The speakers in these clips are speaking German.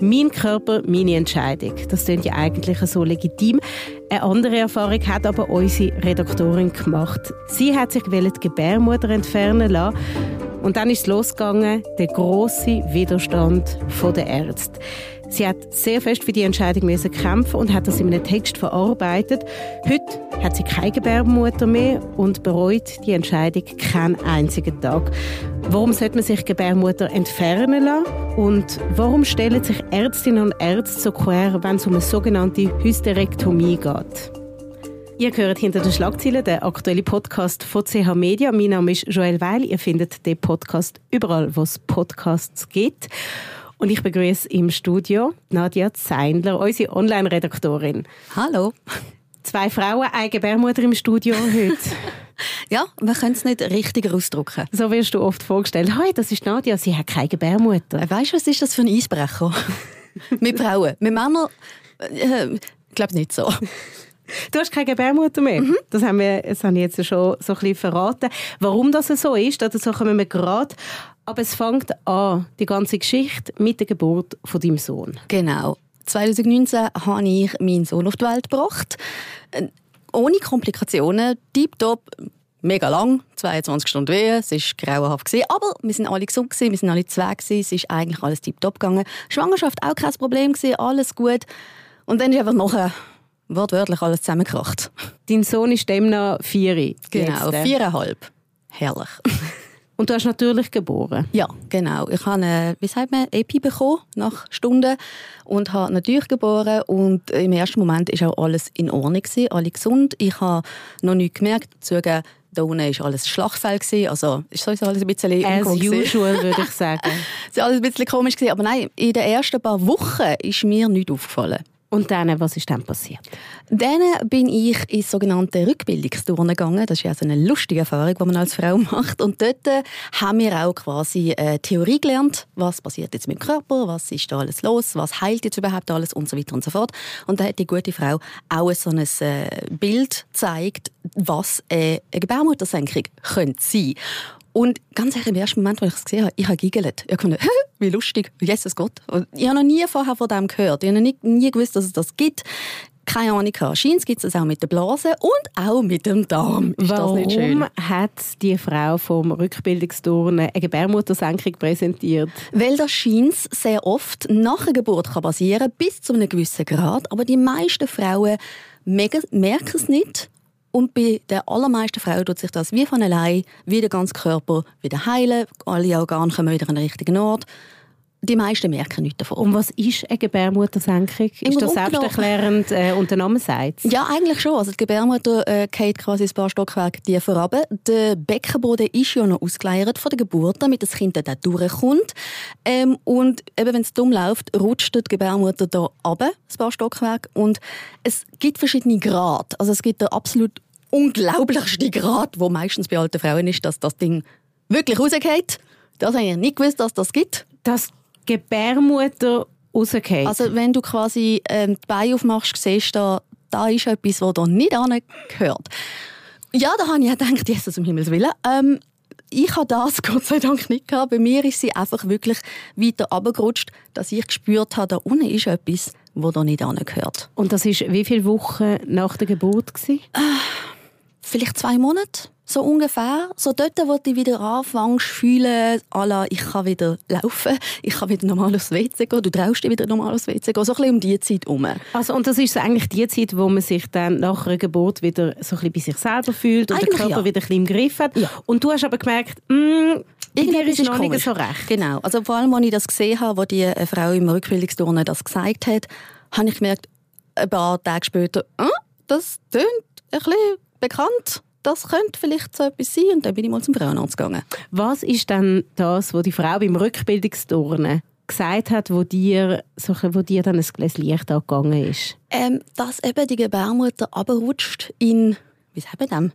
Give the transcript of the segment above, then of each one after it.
Mein Körper, meine Entscheidung. Das klingt ja eigentlich so legitim. Eine andere Erfahrung hat aber unsere Redaktorin gemacht. Sie hat sich die Gebärmutter entfernen lassen und dann ist losgegangen, der große Widerstand der Ärzte. Sie hat sehr fest für die Entscheidung müssen kämpfen und hat das in einem Text verarbeitet. Heute hat sie keine Gebärmutter mehr und bereut die Entscheidung keinen einzigen Tag. Warum sollte man sich Gebärmutter entfernen lassen? Und warum stellen sich Ärztinnen und Ärzte so quer, wenn es um eine sogenannte Hysterektomie geht? Ihr hört hinter den Schlagzeilen den aktuellen Podcast von CH Media. Mein Name ist Joel Weil. Ihr findet den Podcast überall, wo es Podcasts gibt. Und ich begrüße im Studio Nadia Zeindler, unsere Online-Redaktorin. Hallo. Zwei Frauen, eine Gebärmutter im Studio heute. ja, man kann es nicht richtiger ausdrücken. So wirst du oft vorgestellt. Hey, das ist Nadia, sie hat keine Gebärmutter. Äh, weißt du, was ist das für ein Eisbrecher? Mit Frauen. Mit Männern, äh, ich glaube nicht so. Du hast keine Gebärmutter mehr. Mhm. Das, haben wir, das habe ich jetzt schon so ein bisschen verraten. Warum das so ist, dazu kommen wir gerade. Aber es fängt an, die ganze Geschichte mit der Geburt von deinem Sohn. Genau. 2019 habe ich meinen Sohn auf die Welt gebracht. Ohne Komplikationen, tiptop, mega lang, 22 Stunden Wehe, es war grauenhaft. aber wir sind alle gesund, wir sind alle zwei, es ist eigentlich alles tiptop gegangen. Schwangerschaft auch kein Problem, alles gut. Und dann ist einfach nachher wortwörtlich alles zusammengekracht. Dein Sohn ist demnach vier. Genau, jetzt. viereinhalb. Herrlich. Und du hast natürlich geboren. Ja, genau. Ich habe eine, wie sagt man, Epi bekommen nach Stunden und habe natürlich geboren und im ersten Moment ist auch alles in Ordnung gewesen, alle gesund. Ich habe noch nichts gemerkt. Zugeben, da unten war alles Schlagfell. Also ist sowieso alles ein bisschen As usual, würde ich sagen. es war alles ein bisschen komisch. Gewesen. Aber nein, in den ersten paar Wochen ist mir nichts aufgefallen. Und dann, was ist dann passiert? Dann bin ich ins sogenannte Rückbildungsturnen gegangen. Das ist ja so eine lustige Erfahrung, die man als Frau macht. Und dort äh, haben wir auch quasi äh, Theorie gelernt. Was passiert jetzt mit dem Körper? Was ist da alles los? Was heilt jetzt überhaupt alles? Und so weiter und so fort. Und da hat die gute Frau auch so ein äh, Bild gezeigt, was eine Gebärmuttersenkung könnte sein. Und ganz ehrlich, im ersten Moment, als ich es gesehen habe, ich habe giggelt. Ich habe gedacht, wie lustig, Jesus Gott. Und ich habe noch nie vorher von dem gehört. Ich habe nie, nie gewusst, dass es das gibt keine Ahnung. Scheint gibt es auch mit der Blase und auch mit dem Darm. Ist Warum das nicht schön? hat die Frau vom Rückbildungsturnen eine Gebärmuttersenkung präsentiert? Weil das scheint sehr oft nach der Geburt kann passieren bis zu einem gewissen Grad. Aber die meisten Frauen merken es nicht und bei den allermeisten Frauen tut sich das wie von allein, wie der ganze Körper wieder heilen. Alle Organe kommen wieder an den richtigen Ort. Die meisten merken nichts davon. Und was ist eine Gebärmuttersenkung? Ist das selbsterklärend äh, und der Name sagt Ja, eigentlich schon. Also die Gebärmutter äh, geht quasi ein paar Stockwerke tiefer runter. Der Beckenboden ist ja noch ausgeleiert von der Geburt, damit das Kind dann durchkommt. Ähm, und eben, wenn es dumm läuft, rutscht die Gebärmutter da runter, ein paar Stockwerke. Und es gibt verschiedene Grade. Also es gibt da absolut unglaublichste Grad, wo meistens bei alten Frauen ist, dass das Ding wirklich rausgeht. Das habe ich nicht gewusst, dass das gibt. Dass Gebärmutter rausgeht? Also wenn du quasi ähm, die Beine aufmachst, siehst du, da, ist etwas, das da nicht gehört. Ja, da habe ich gedacht, Jesus um Himmels Willen. Ähm, ich habe das Gott sei Dank nicht gehabt. Bei mir ist sie einfach wirklich weiter abgerutscht, dass ich gespürt habe, da unten ist etwas, das da nicht gehört. Und das ist wie viele Wochen nach der Geburt? Gewesen? vielleicht zwei Monate, so ungefähr. So dort, wo du wieder anfängst fühlen, la, ich kann wieder laufen, ich kann wieder normal aufs WC gehen, du traust dich wieder normal aufs WC gehen, so ein bisschen um diese Zeit herum. Also, und das ist so eigentlich die Zeit, wo man sich dann nach einer Geburt wieder so ein bisschen bei sich selber fühlt und eigentlich der Körper ja. wieder ein bisschen im Griff hat. Ja. Und du hast aber gemerkt, mh, mm, irgendwie ist noch nicht so recht. Genau. Also vor allem, als ich das gesehen habe, als die äh, Frau im Rückbildungsturnen das gesagt hat, habe ich gemerkt, ein paar Tage später, äh, das tönt ein bisschen bekannt. Das könnte vielleicht so etwas sein. Und dann bin ich mal zum Frauenarzt gegangen. Was ist denn das, was die Frau beim Rückbildungsturnen gesagt hat, wo dir, so, wo dir dann ein Glas Licht angegangen ist? Ähm, dass eben die Gebärmutter abrutscht in, wie sagt man dem,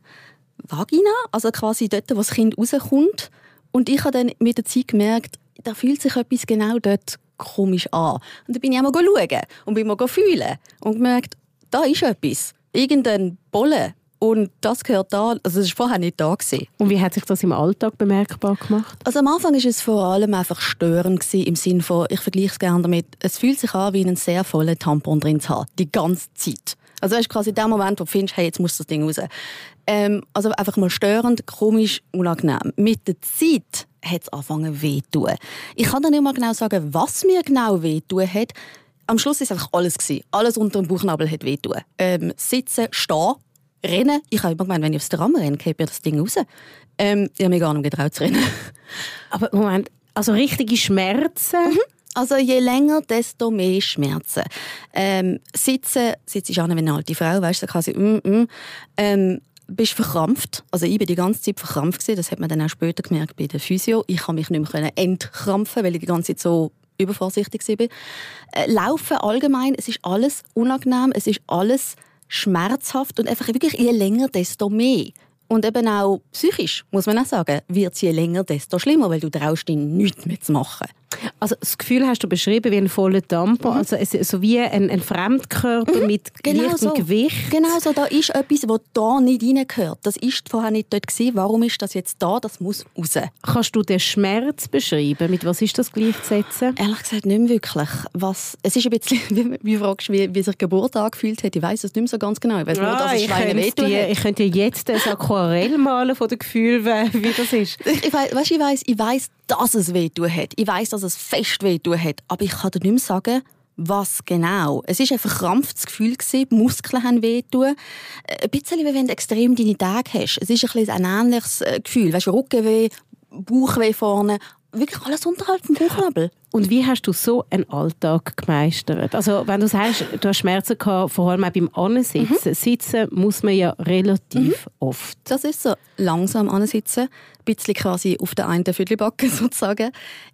Vagina, also quasi dort, wo das Kind rauskommt. Und ich habe dann mit der Zeit gemerkt, da fühlt sich etwas genau dort komisch an. Und dann bin ich einmal schauen und bin mal fühlen und gemerkt, da ist etwas. Irgendein Bolle Und das gehört da, also das war vorher nicht da. Gewesen. Und wie hat sich das im Alltag bemerkbar gemacht? Also am Anfang war es vor allem einfach störend gewesen, im Sinne von, ich vergleiche es gerne damit, es fühlt sich an, wie einen sehr vollen Tampon drin zu haben, die ganze Zeit. Also ist quasi der Moment, wo du findest, hey, jetzt muss das Ding raus. Ähm, also einfach mal störend, komisch, unangenehm. Mit der Zeit hat es angefangen weh zu tun. Ich kann dann nicht mal genau sagen, was mir genau weh tun hat. Am Schluss war es einfach alles. Gewesen. Alles unter dem Bauchnabel hat weh tun. Ähm, sitzen, stehen, rennen. Ich habe immer gemeint, wenn ich aufs Tram renne, geht mir das Ding raus. Ähm, ich habe mich gar nicht getraut zu rennen. Aber Moment, also richtige Schmerzen? Mhm. Also je länger, desto mehr Schmerzen. Ähm, sitzen, sitzt ich an wie eine alte Frau, weißt du, quasi, mm, mm. Ähm, bist verkrampft. Also ich bin die ganze Zeit verkrampft gewesen. Das hat man dann auch später gemerkt bei der Physio. Ich kann mich nicht mehr entkrampfen, weil ich die ganze Zeit so übervorsichtig war. Äh, Laufen allgemein, es ist alles unangenehm, es ist alles schmerzhaft und einfach wirklich je länger, desto mehr. Und eben auch psychisch, muss man auch sagen, wird es je länger, desto schlimmer, weil du traust dich nichts mehr zu machen. Also das Gefühl hast du beschrieben wie ein voller Tampon, mhm. also es, so wie ein, ein Fremdkörper mhm. mit genau leichtem so. Gewicht. Genau so, da ist etwas, das da nicht reingehört. Das ist vorher nicht dort gewesen. Warum ist das jetzt da? Das muss raus. Kannst du den Schmerz beschreiben? Mit was ist das gleichzusetzen? Ehrlich gesagt nicht wirklich. Was, es ist ein bisschen, wie, fragst wie, wie sich Geburt angefühlt hat. Ich weiß es nicht mehr so ganz genau. Ich weiß nur, dass ah, es Schweine Ich könnte jetzt ein Aquarell malen von dem Gefühl, wie das ist. Ich, weißt, ich weiß, ich weiß, dass es wehtun hat. Ich weiß, dass es fest wehtun hat. Aber ich kann dir nicht mehr sagen, was genau. Es war ein verkrampftes Gefühl, die Muskeln haben wehtun. Ein bisschen wie wenn du extrem deine Tage hast. Es ist ein, ein ähnliches äh, Gefühl. Weißt du, Rückenweh, Bauchweh vorne, wirklich alles unterhalb vom Bauchnabel. Und wie hast du so einen Alltag gemeistert? Also wenn du sagst, du hast Schmerzen gehabt, vor allem auch beim Ansitzen. Mhm. Sitzen muss man ja relativ mhm. oft. Das ist so. Langsam ansitzen, ein bisschen quasi auf der einen Viertelbacke sozusagen.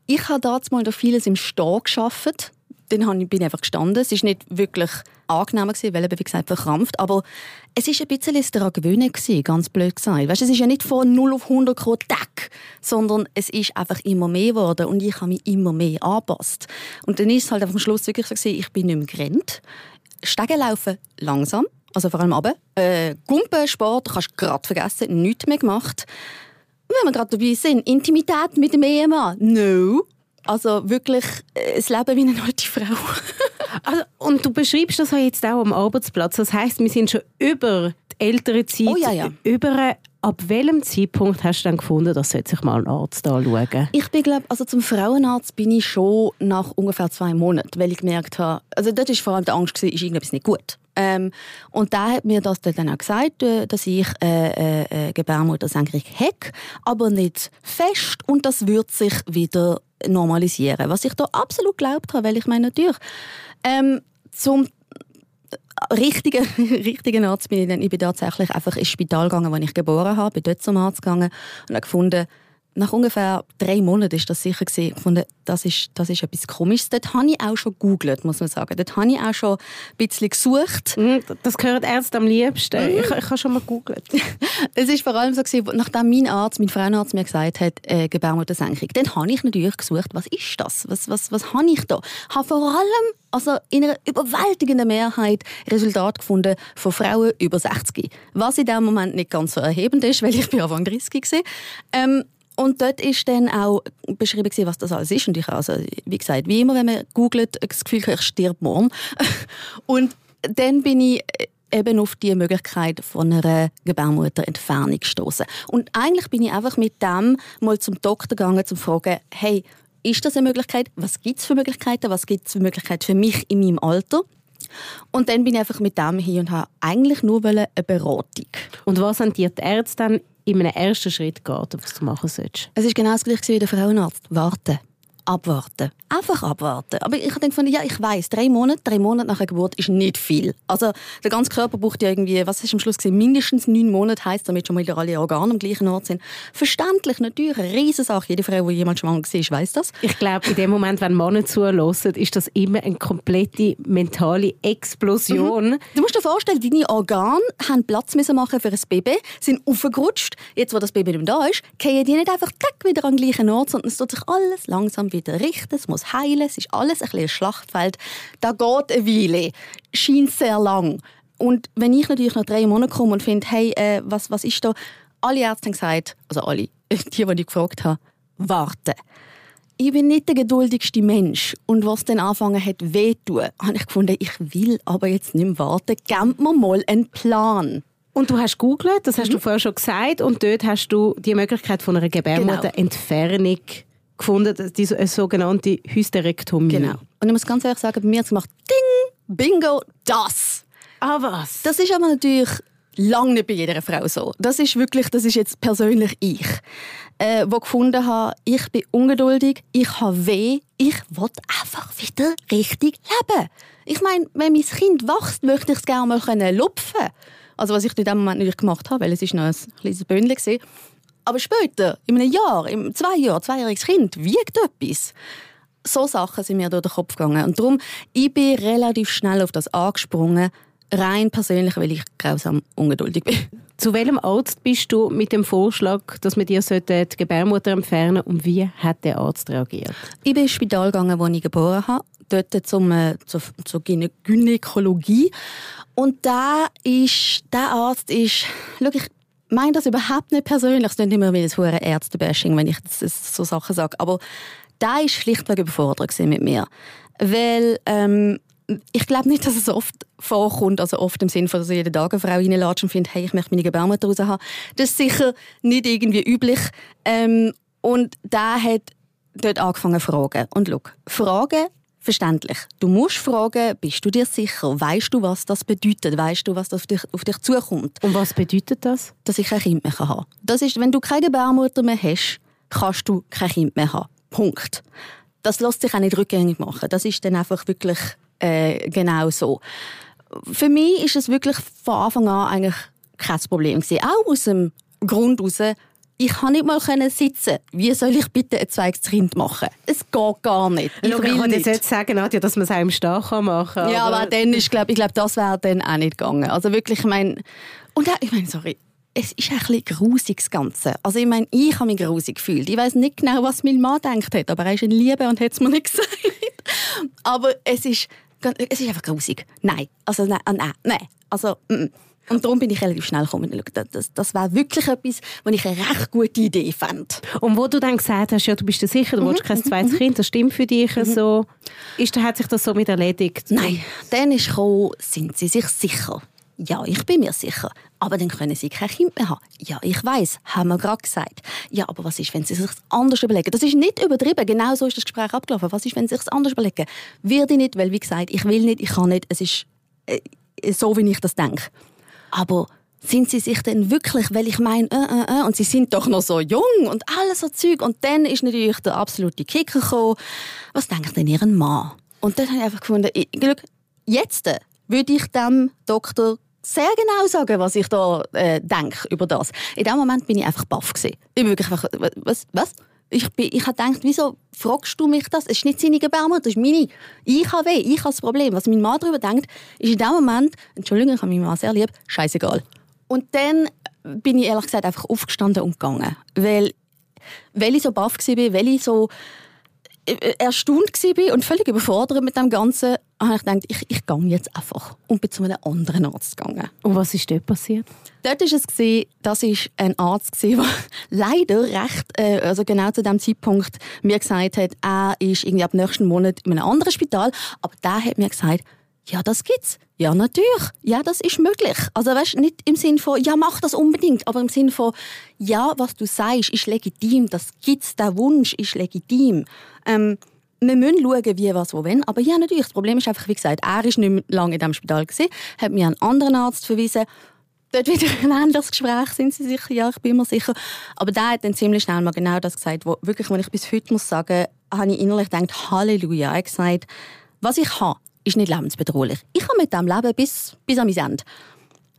Ich habe damals mal vieles im Stehen geschafft dann bin ich einfach gestanden. Es war nicht wirklich angenehm, weil eben, wie gesagt, verkrampft. Aber es war ein bisschen daran gewöhnen, ganz blöd gesagt. Weißt, es ist ja nicht von 0 auf 100 Tag, sondern es ist einfach immer mehr geworden und ich habe mich immer mehr angepasst. Und dann ist es halt am Schluss wirklich so, ich bin nicht mehr gerannt. Stegen laufen langsam, also vor allem runter. Äh, Gumpen, Sport, kannst du gerade vergessen, nichts mehr gemacht. wenn wir gerade dabei sind, Intimität mit dem Ehemann, no. Also wirklich äh, das Leben wie eine alte Frau. also, und du beschreibst das jetzt auch am Arbeitsplatz. Das heißt, wir sind schon über die ältere Zeit, oh, ja, ja. über Ab welchem Zeitpunkt hast du dann gefunden, dass sich mal ein Arzt anschauen Ich bin glaube, also zum Frauenarzt bin ich schon nach ungefähr zwei Monaten, weil ich gemerkt habe, also dort war vor allem die Angst, gewesen, ist irgendetwas nicht gut. Ähm, und da hat mir das dann auch gesagt, äh, dass ich äh, äh, äh Gebärmuttersenkung habe, aber nicht fest und das wird sich wieder normalisieren. Was ich da absolut geglaubt habe, weil ich meine natürlich ähm, zum richtigen, richtigen Arzt bin ich dann, ich bin tatsächlich einfach ins Spital gegangen, wo ich geboren habe, bin dort zum Arzt gegangen und habe gefunden, nach ungefähr drei Monaten ist das sicher gesehen. Gefunden, das ist, das ist etwas Komisches. Dort habe ich auch schon gegoogelt, muss man sagen. Dort habe ich auch schon ein bisschen gesucht. Mhm, das gehört erst am liebsten. Mhm. Ich, ich habe schon mal gegoogelt. es ist vor allem so gewesen, nachdem mein Arzt, mein Frauenarzt mir gesagt hat, äh, Gebärmuttersenkung, dann habe ich natürlich gesucht, was ist das? Was, was, was habe ich da? Ich habe vor allem also in einer überwältigenden Mehrheit Resultate gefunden von Frauen über 60. Was in dem Moment nicht ganz so erhebend ist, weil ich bin Anfang 30 war. Ähm, und dort ist dann auch beschrieben, was das alles ist. Und ich also, wie gesagt, wie immer, wenn man googelt, das Gefühl, ich stirb morgen. Und dann bin ich eben auf die Möglichkeit von einer Gebärmutterentfernung gestoßen. Und eigentlich bin ich einfach mit dem mal zum Doktor gegangen, um zu fragen, hey, ist das eine Möglichkeit? Was gibt es für Möglichkeiten? Was gibt es für Möglichkeiten für mich in meinem Alter? Und dann bin ich einfach mit dem hier und habe eigentlich nur eine Beratung. Und was haben die Ärzte dann in einem ersten Schritt geraten, was du machen sollst? Es war genau das gleiche wie der Frauenarzt. Warten abwarten. Einfach abwarten. Aber ich habe gefunden, ja, ich weiß, drei Monate, drei Monate nach der Geburt ist nicht viel. Also der ganze Körper braucht ja irgendwie, was ist am Schluss gesehen, mindestens neun Monate heißt, damit schon mal alle Organe am gleichen Ort sind. Verständlich, natürlich, eine Riesensache. Jede Frau, die jemand schwanger war, weiß das. Ich glaube, in dem Moment, wenn Männer zuhören, ist das immer eine komplette mentale Explosion. Mhm. Du musst dir vorstellen, deine Organe haben Platz müssen machen für ein Baby, sind aufgerutscht. Jetzt, wo das Baby nicht da ist, gehen die nicht einfach wieder an den gleichen Ort, sondern es tut sich alles langsam wieder richten, es muss heilen, es ist alles ein, ein Schlachtfeld. Da geht eine Weile, scheint sehr lang. und wenn ich natürlich nach drei Monaten komme und finde, hey, äh, was, was ist da? Alle Ärzte haben gesagt, also alle, die, die ich gefragt habe, warten. Ich bin nicht der geduldigste Mensch. Und was dann angefangen hat, weh tun, habe ich gefunden, ich will aber jetzt nicht mehr warten. Gebt mir mal einen Plan. Und du hast googelt, das hast mhm. du vorher schon gesagt, und dort hast du die Möglichkeit von einer Gebärmutterentfernung genau. Gefunden, die sogenannte Hysterektomie. Genau. Und ich muss ganz ehrlich sagen, bei mir hat es gemacht, ding, bingo, das. Ah, was? Das ist aber natürlich lange nicht bei jeder Frau so. Das ist wirklich, das ist jetzt persönlich ich, äh, wo gefunden habe, ich bin ungeduldig, ich habe weh, ich will einfach wieder richtig leben. Ich meine, wenn mein Kind wächst, möchte ich es gerne mal können lupfen. Also was ich in dem Moment nicht gemacht habe, weil es ist noch ein kleines Bündel war. Aber später, in einem Jahr, in zwei Jahren, zweijähriges Kind, wiegt etwas so Sachen sind mir durch den Kopf gegangen. Und darum, ich bin relativ schnell auf das angesprungen, rein persönlich, weil ich grausam ungeduldig bin. Zu welchem Arzt bist du mit dem Vorschlag, dass wir dir die Gebärmutter entfernen und wie hat der Arzt reagiert? Ich bin ins Spital gegangen, wo ich geboren habe, dort zum, äh, zur, zur Gynäkologie. Und da ist, der Arzt ist, schau, ich meine das überhaupt nicht persönlich, es klingt immer wie ein hohe Ärztebashing, wenn ich so Sachen sage, aber der war schlichtweg überfordert mit mir. Weil ähm, ich glaube nicht, dass es oft vorkommt, also oft im Sinne von, dass jede Tag eine Frau reinlatscht und findet, hey, ich möchte meine Gebärmutter raus haben. Das ist sicher nicht irgendwie üblich. Ähm, und der hat dort angefangen zu fragen. Und schau, Fragen, verständlich. Du musst fragen, bist du dir sicher? Weißt du, was das bedeutet? Weißt du, was auf dich, auf dich zukommt? Und was bedeutet das? Dass ich kein Kind mehr haben kann. Das ist, wenn du keine Gebärmutter mehr hast, kannst du kein Kind mehr haben. Punkt. Das lässt sich auch nicht rückgängig machen. Das ist dann einfach wirklich äh, genau so. Für mich ist es wirklich von Anfang an eigentlich kein Problem gewesen. Auch aus dem Grund heraus, ich kann nicht mal sitzen. Wie soll ich bitte ein zweites Kind machen? Es geht gar nicht. Ich Schau, will nicht. jetzt sagen, Nadja, dass man es einem Stehen machen kann. Ja, aber, aber dann ist, glaub, ich glaube, das wäre dann auch nicht gegangen. Also wirklich, ich meine, und auch, ich meine, sorry, es ist ein bisschen grusig, das Ganze. Also ich meine, ich habe mich grusig gefühlt. Ich weiß nicht genau, was mein Mann denkt hat, aber er ist in Liebe und hat es mir nicht gesagt. aber es ist, es ist einfach grusig. Nein, also nein, ah, nein, nein. Also, mm, mm. Und darum bin ich relativ schnell gekommen. Das, das war wirklich etwas, was ich eine recht gute Idee fand. Und wo du dann gesagt hast, ja, du bist dir sicher, du mhm. willst kein zweites mhm. Kind, das stimmt für dich mhm. so, ist, hat sich das so mit erledigt? Nein, dann ist gekommen, sind sie sich sicher? Ja, ich bin mir sicher. Aber dann können sie kein Kind mehr haben. Ja, ich weiß, haben wir gerade gesagt. Ja, aber was ist, wenn sie sich anders überlegen? Das ist nicht übertrieben. Genau so ist das Gespräch abgelaufen. Was ist, wenn sie sich anders überlegen? Wird ich nicht, weil wie gesagt, ich will nicht, ich kann nicht. Es ist äh, so, wie ich das denke. Aber sind sie sich denn wirklich, weil ich meine, äh, äh, äh, und sie sind doch noch so jung und alles so Zeug. Und dann ist natürlich der absolute Kicker gekommen. Was denkt denn ihren Mann? Und dann habe ich einfach gefunden, ich, jetzt würde ich dem Doktor sehr genau sagen, was ich da äh, denke über das. In dem Moment bin ich einfach baff gewesen. Ich bin wirklich einfach, was, was? Ich, bin, ich habe gedacht, wieso fragst du mich das? Es ist nicht seine Gebärmutter, das ist meine. Ich habe weh, ich habe das Problem. Was mein Mann darüber denkt, ist in dem Moment, Entschuldigung, ich habe meinen Mann sehr lieb, scheißegal. Und dann bin ich ehrlich gesagt einfach aufgestanden und gegangen. Weil, weil ich so baff war, weil ich so äh, erstaunt war und völlig überfordert mit dem Ganzen, habe ich gedacht, ich, ich gehe jetzt einfach und bin zu einem anderen Arzt gegangen. Und was ist dort passiert? Dort war es, das war ein Arzt, der leider recht, äh, also genau zu dem Zeitpunkt mir gesagt hat, er ist irgendwie ab nächsten Monat in einem anderen Spital, aber der hat mir gesagt, ja, das gibt's. Ja, natürlich. Ja, das ist möglich. Also, weißt, nicht im Sinne von, ja, mach das unbedingt, aber im Sinne von, ja, was du sagst, ist legitim, das gibt's, der Wunsch ist legitim. Ähm, wir müssen schauen, wie, was, wo, wenn. Aber ja, natürlich. Das Problem ist einfach, wie gesagt, er war nicht mehr lange in diesem Spital, gewesen, hat mir einen anderen Arzt verwiesen. Dort wieder ein anderes Gespräch, sind Sie sicher? Ja, ich bin mir sicher. Aber der hat dann ziemlich schnell mal genau das gesagt, wo wirklich, wenn ich bis heute muss sagen, habe ich innerlich gedacht, Halleluja. Er hat gesagt, was ich habe, ist nicht lebensbedrohlich. Ich kann mit dem leben bis, bis an mein Ende.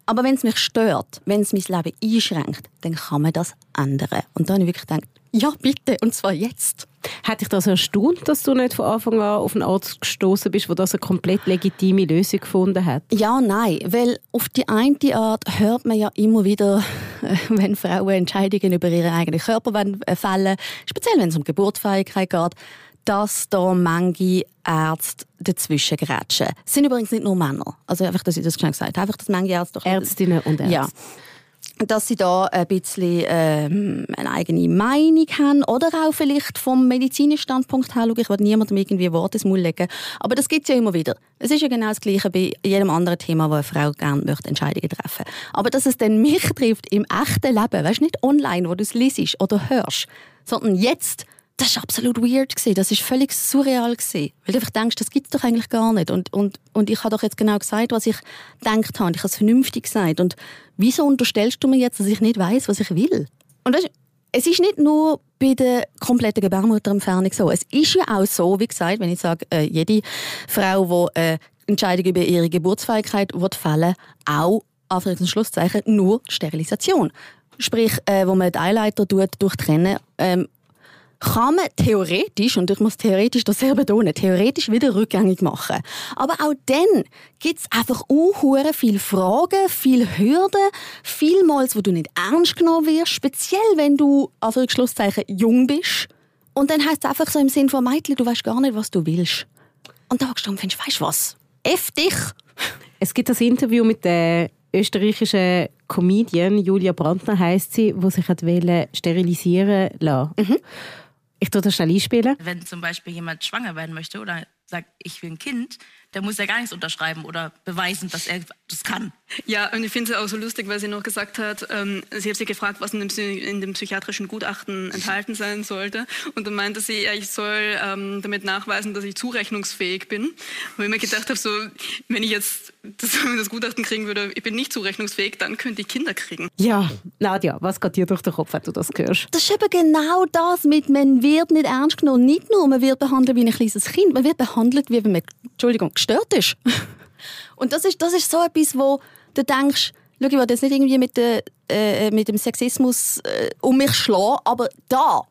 Aber wenn es mich stört, wenn es mein Leben einschränkt, dann kann man das ändern. Und dann habe ich wirklich gedacht, ja, bitte, und zwar jetzt. Hat dich das erstaunt, dass du nicht von Anfang an auf einen Arzt gestoßen bist, der das eine komplett legitime Lösung gefunden hat? Ja, nein, weil auf die eine Art hört man ja immer wieder, wenn Frauen Entscheidungen über ihren eigenen Körper fällen, speziell wenn es um Geburtsfähigkeit geht, dass da manche Ärzte dazwischen grätschen. Es sind übrigens nicht nur Männer. Also einfach, dass ich das schnell gesagt habe. Einfach, dass manche Ärzte... Ärztinnen und Ärzte. Ja dass sie da ein bisschen ähm, eine eigene Meinung haben oder auch vielleicht vom medizinischen Standpunkt her, ich will niemandem irgendwie Worte ins Mund legen, aber das gibt es ja immer wieder. Es ist ja genau das Gleiche bei jedem anderen Thema, wo eine Frau gerne möchte Entscheidungen treffen Aber dass es dann mich trifft im echten Leben, weißt nicht online, wo du es liest oder hörst, sondern jetzt das war absolut weird. Das war völlig surreal. Weil du einfach denkst, das gibt es doch eigentlich gar nicht. Und, und, und ich habe doch jetzt genau gesagt, was ich gedacht habe. Ich habe es vernünftig gesagt. Und wieso unterstellst du mir jetzt, dass ich nicht weiß, was ich will? Und weißt, es ist nicht nur bei der kompletten Gebärmutterentfernung so. Es ist ja auch so, wie gesagt, wenn ich sage, äh, jede Frau, die äh, Entscheidung über ihre Geburtsfähigkeit wird fällen, auch Anführungs- und Schlusszeichen, nur Sterilisation. Sprich, äh, wo man die Eileiter durchtrennen, ähm, kann man theoretisch, und ich muss theoretisch das sehr betonen, theoretisch wieder rückgängig machen. Aber auch dann gibt es einfach unhure viele Fragen, viele Hürden, vielmals, wo du nicht ernst genommen wirst, speziell wenn du, Schlusszeichen, jung bist. Und dann heißt es einfach so im Sinn von Mädchen, du weißt gar nicht, was du willst. Und da hast du findest, weißt du was? F dich! Es gibt das Interview mit der österreichischen Comedian Julia Brandner heißt sie, wo sich hat sterilisieren lassen. Mhm. Ich tue das schnell einspielen. Wenn zum Beispiel jemand schwanger werden möchte oder sagt, ich will ein Kind, der muss ja gar nichts unterschreiben oder beweisen, dass er das kann. Ja, und ich finde es auch so lustig, weil sie noch gesagt hat, ähm, sie hat sie gefragt, was in dem, in dem, psychiatrischen Gutachten enthalten sein sollte. Und dann meinte sie, ja, ich soll ähm, damit nachweisen, dass ich zurechnungsfähig bin. Wo ich mir gedacht habe, so, wenn ich jetzt das, das, Gutachten kriegen würde, ich bin nicht zurechnungsfähig, dann könnte ich Kinder kriegen. Ja, Nadja, was geht dir durch den Kopf, wenn du das hörst? Das ist eben genau das mit, man wird nicht ernst genommen. Nicht nur, man wird behandelt wie ein kleines Kind, man wird behandelt, wie wenn man, Entschuldigung, gestört ist. Und das ist, das ist so etwas, wo du denkst, schau, ich will jetzt nicht irgendwie mit, de, äh, mit dem Sexismus äh, um mich schlagen, aber da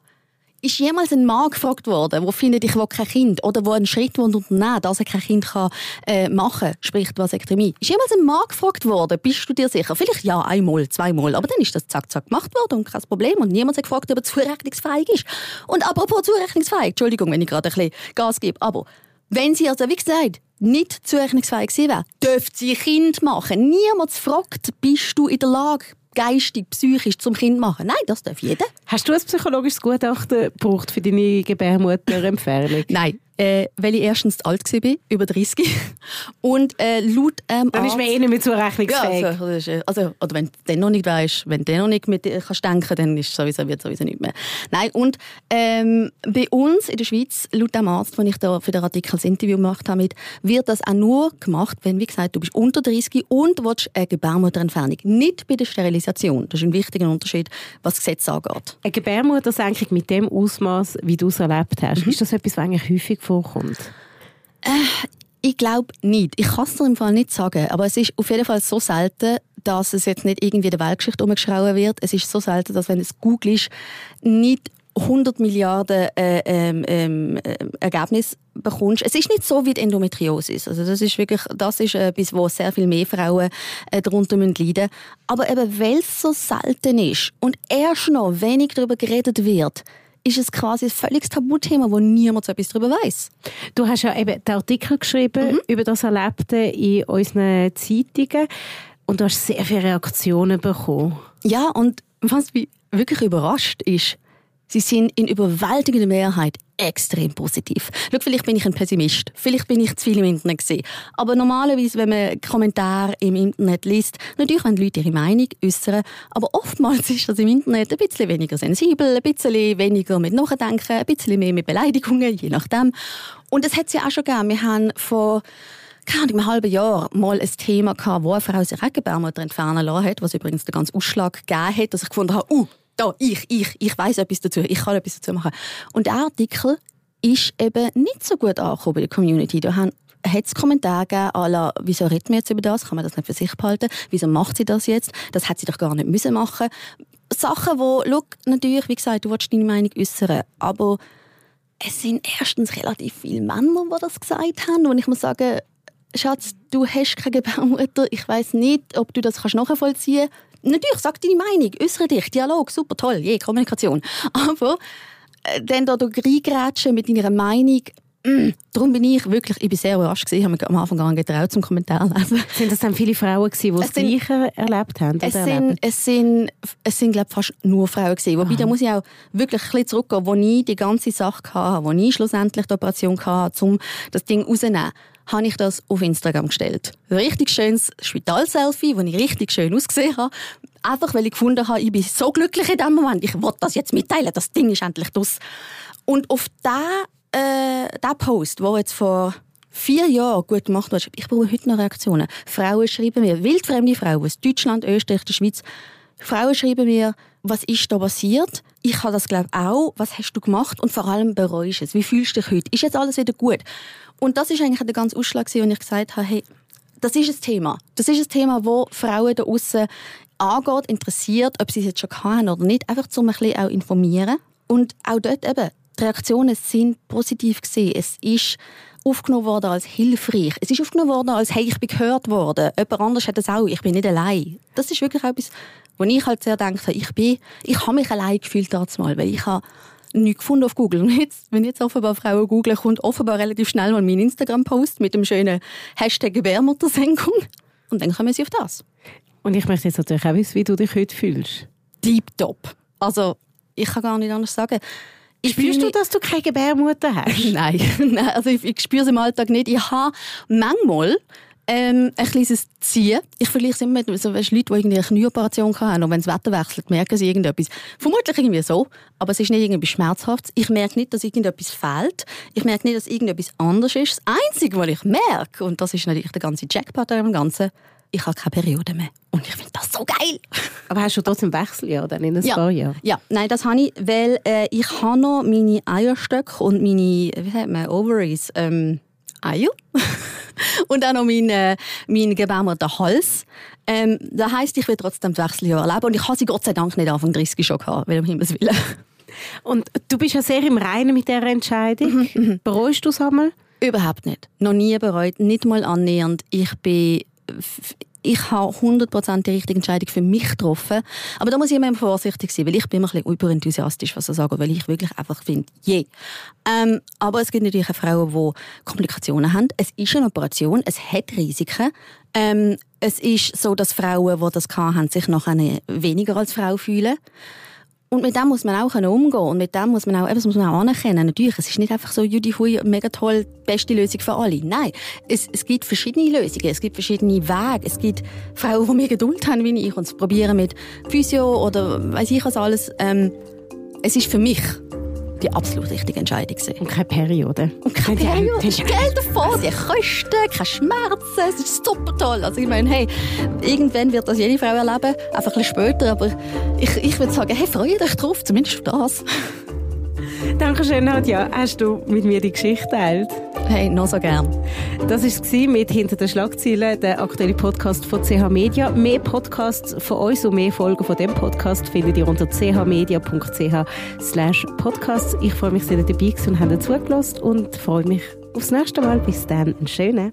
ist jemals ein Mann gefragt worden, der findet, ich will kein Kind oder wo einen Schritt unternehmen dass er kein Kind kann, äh, machen kann, sprich die Vasektomie. Ist jemals ein Mann gefragt worden, bist du dir sicher? Vielleicht ja, einmal, zweimal, aber dann ist das zack, zack gemacht worden und kein Problem. Und niemand hat gefragt, ob er zurechnungsfähig ist. Und apropos zurechnungsfähig, Entschuldigung, wenn ich gerade ein bisschen Gas gebe, aber wenn sie also, wie gesagt, nicht zurechnungsfähig gewesen wäre, dürfte sie Kind machen. Niemand fragt, bist du in der Lage, geistig, psychisch zum Kind machen. Nein, das darf jeder. Hast du ein psychologisches Gutachten gebraucht für deine Gebärmutterentfernung? Nein, äh, weil ich erstens alt war, über 30. Und äh, laut ähm, Dann ist man eh nicht mehr zurechnungsfähig. Ja, also, also, oder wenn du dann noch nicht weißt, wenn du noch nicht mit dir kannst denken, dann ist sowieso, wird sowieso nicht mehr. Nein, und ähm, bei uns in der Schweiz, laut dem Arzt, den ich da für den Artikel das Interview gemacht habe, wird das auch nur gemacht, wenn, wie gesagt, du bist unter 30 und willst eine Gebärmutterentfernung. Nicht bei der Sterilisation. Das ist ein wichtiger Unterschied, was das Gesetz angeht. Eine Gebärmuttersenkung mit dem Ausmaß, wie du es erlebt hast, mhm. ist das etwas, was eigentlich häufig vorkommt? Äh, ich glaube nicht. Ich kann es dir im Fall nicht sagen. Aber es ist auf jeden Fall so selten, dass es jetzt nicht irgendwie der Weltgeschichte umgeschrauben wird. Es ist so selten, dass wenn es googelst, nicht 100 Milliarden äh, ähm, ähm, äh, Ergebnisse bekommst. Es ist nicht so wie die Endometriosis. Also das ist wirklich, das ist etwas, wo sehr viel mehr Frauen äh, darunter leiden müssen. Aber eben, weil es so selten ist und erst noch wenig darüber geredet wird, ist es quasi ein völliges Tabuthema, wo niemand so etwas darüber weiß. Du hast ja eben den Artikel geschrieben mhm. über das Erlebte in unseren Zeitungen und du hast sehr viele Reaktionen bekommen. Ja, und was mich wirklich überrascht ist, Sie sind in überwältigender Mehrheit extrem positiv. Schau, vielleicht bin ich ein Pessimist, vielleicht bin ich zu viel im Internet gesehen. Aber normalerweise, wenn man Kommentare im Internet liest, natürlich die Leute ihre Meinung äußern, aber oftmals ist das im Internet ein bisschen weniger sensibel, ein bisschen weniger mit Nachdenken, ein bisschen mehr mit Beleidigungen, je nachdem. Und das hat es ja auch schon gegeben. Wir haben vor keine Ahnung, einem halben Jahr mal ein Thema gehabt, wo eine Frau sich Gebärmutter entfernen lassen hat, was übrigens den ganzen Ausschlag gegeben hat, dass ich gefunden habe, uh, da, ich, ich, ich weiß etwas dazu, ich kann etwas dazu machen. Und der Artikel ist eben nicht so gut angekommen bei der Community. Da haben hat es Kommentare gegeben, la, wieso reden wir jetzt über das? Kann man das nicht für sich behalten? Wieso macht sie das jetzt? Das hat sie doch gar nicht müssen machen. Sachen, wo, look, natürlich, wie gesagt, du willst deine Meinung äußern, aber es sind erstens relativ viele Männer, die das gesagt haben. Und ich muss sagen, Schatz, du hast keine Gebärmutter. Ich weiß nicht, ob du das nachvollziehen kannst. Natürlich, sag deine Meinung, äußere dich, Dialog, super, toll, je, Kommunikation. Aber äh, dann da reingrätschen mit deiner Meinung, Mm, darum bin ich wirklich, ich bin sehr überrascht gewesen, ich habe mich am Anfang gar nicht getraut zum Kommentar lesen. Sind das dann viele Frauen gewesen, die das Gleiche erlebt haben? Es sind, es sind, es sind glaube fast nur Frauen gewesen. Wobei, Aha. da muss ich auch wirklich ein bisschen zurückgehen, wo ich die ganze Sache hatte, wo ich schlussendlich die Operation hatte, um das Ding rauszunehmen habe ich das auf Instagram gestellt. Ein richtig schönes Spital-Selfie, wo ich richtig schön ausgesehen habe. Einfach, weil ich gefunden habe, ich bin so glücklich in dem Moment. Ich wollte das jetzt mitteilen. Das Ding ist endlich das. Und auf diesen äh, der Post, der jetzt vor vier Jahren gut gemacht wurde, ich brauche heute noch Reaktionen. Frauen schreiben mir, wildfremde Frauen aus Deutschland, Österreich, der Schweiz, Frauen schreiben mir, was ist da passiert? Ich habe das glaube auch. Was hast du gemacht? Und vor allem bereust es. Wie fühlst du dich heute? Ist jetzt alles wieder gut? Und das ist eigentlich der ganze Ausschlag, wo ich gesagt habe, hey, das ist ein Thema. Das ist ein Thema, wo Frauen da außen angeht, interessiert, ob sie es jetzt schon haben oder nicht, einfach zum ein bisschen auch informieren. Und auch dort eben, die Reaktionen sind positiv gesehen. Es ist aufgenommen worden als hilfreich. Es ist aufgenommen worden als «Hey, ich bin gehört worden. Jemand anders hat das auch. Ich bin nicht allein.» Das ist wirklich etwas, wo ich halt sehr denke, ich bin, ich habe mich allein gefühlt damals mal, weil ich habe nichts gefunden auf Google. Und jetzt, wenn jetzt offenbar Frauen googeln, kommt offenbar relativ schnell mal mein Instagram-Post mit dem schönen Hashtag Gebärmuttersenkung. Und dann kommen sie auf das. Und ich möchte jetzt natürlich auch wissen, wie du dich heute fühlst. Deep top. Also, ich kann gar nicht anders sagen. Ich Spürst du, dass du keine Gebärmutter hast? Nein, Nein also ich, ich spüre es im Alltag nicht. Ich habe manchmal ähm, ein kleines Ziehen. Ich vergleiche es immer mit so, weißt, Leuten, die irgendwie eine Knieoperation haben und wenn das Wetter wechselt, merken sie irgendetwas. Vermutlich irgendwie so, aber es ist nicht irgendwie schmerzhaft. Ich merke nicht, dass irgendetwas fehlt. Ich merke nicht, dass irgendetwas anders ist. Das Einzige, was ich merke, und das ist natürlich der ganze Jackpot im Ganzen, ich habe keine Periode mehr. Und ich finde das so geil. Aber hast du trotzdem Wechseljahr dann in ein ja. paar Jahren? Ja, nein, das habe ich, weil äh, ich habe noch meine Eierstöcke und meine, wie sagt man, Ovaries, ähm, Eier. und auch noch meinen äh, mein Gebärmutterhals. Ähm, das heisst, ich will trotzdem das Wechseljahr erleben. Und ich habe sie Gott sei Dank nicht Anfang 30 schon gehabt, weil um Himmels Willen. Und du bist ja sehr im Reinen mit dieser Entscheidung. Mhm, mhm. Bereust du es einmal? Überhaupt nicht. Noch nie bereut, nicht mal annähernd. Ich bin ich habe 100% die richtige Entscheidung für mich getroffen. Aber da muss ich immer vorsichtig sein, weil ich bin immer ein bisschen überenthusiastisch, was ich sage, weil ich wirklich einfach finde, je. Yeah. Ähm, aber es gibt natürlich auch Frauen, die Komplikationen haben. Es ist eine Operation, es hat Risiken. Ähm, es ist so, dass Frauen, die das haben, sich nachher weniger als Frau fühlen. Und mit dem muss man auch umgehen und mit dem muss man auch, das muss man auch anerkennen. Natürlich, es ist nicht einfach so, Judy Hui, mega toll, beste Lösung für alle. Nein, es, es gibt verschiedene Lösungen, es gibt verschiedene Wege. Es gibt Frauen, die mehr Geduld haben wie ich und es probieren mit Physio oder weiß ich was alles. Ähm, es ist für mich die absolut richtige Entscheidung gewesen. Und keine Periode. Und keine Periode. Das Geld davon, die Kosten, keine Schmerzen, es ist super toll. Also ich meine, hey, irgendwann wird das jede Frau erleben, einfach ein bisschen später, aber ich, ich würde sagen, hey, freue dich drauf, zumindest auf das. Dankeschön, Nadja. Hast du mit mir die Geschichte teilt? Hey, noch so gern. Das war mit «Hinter den Schlagzeilen», der aktuelle Podcast von CH Media. Mehr Podcasts von uns und mehr Folgen von dem Podcast findet ihr unter chmedia.ch slash podcasts. Ich freue mich, dass ihr dabei und habt zugelassen und freue mich aufs nächste Mal. Bis dann, einen schönen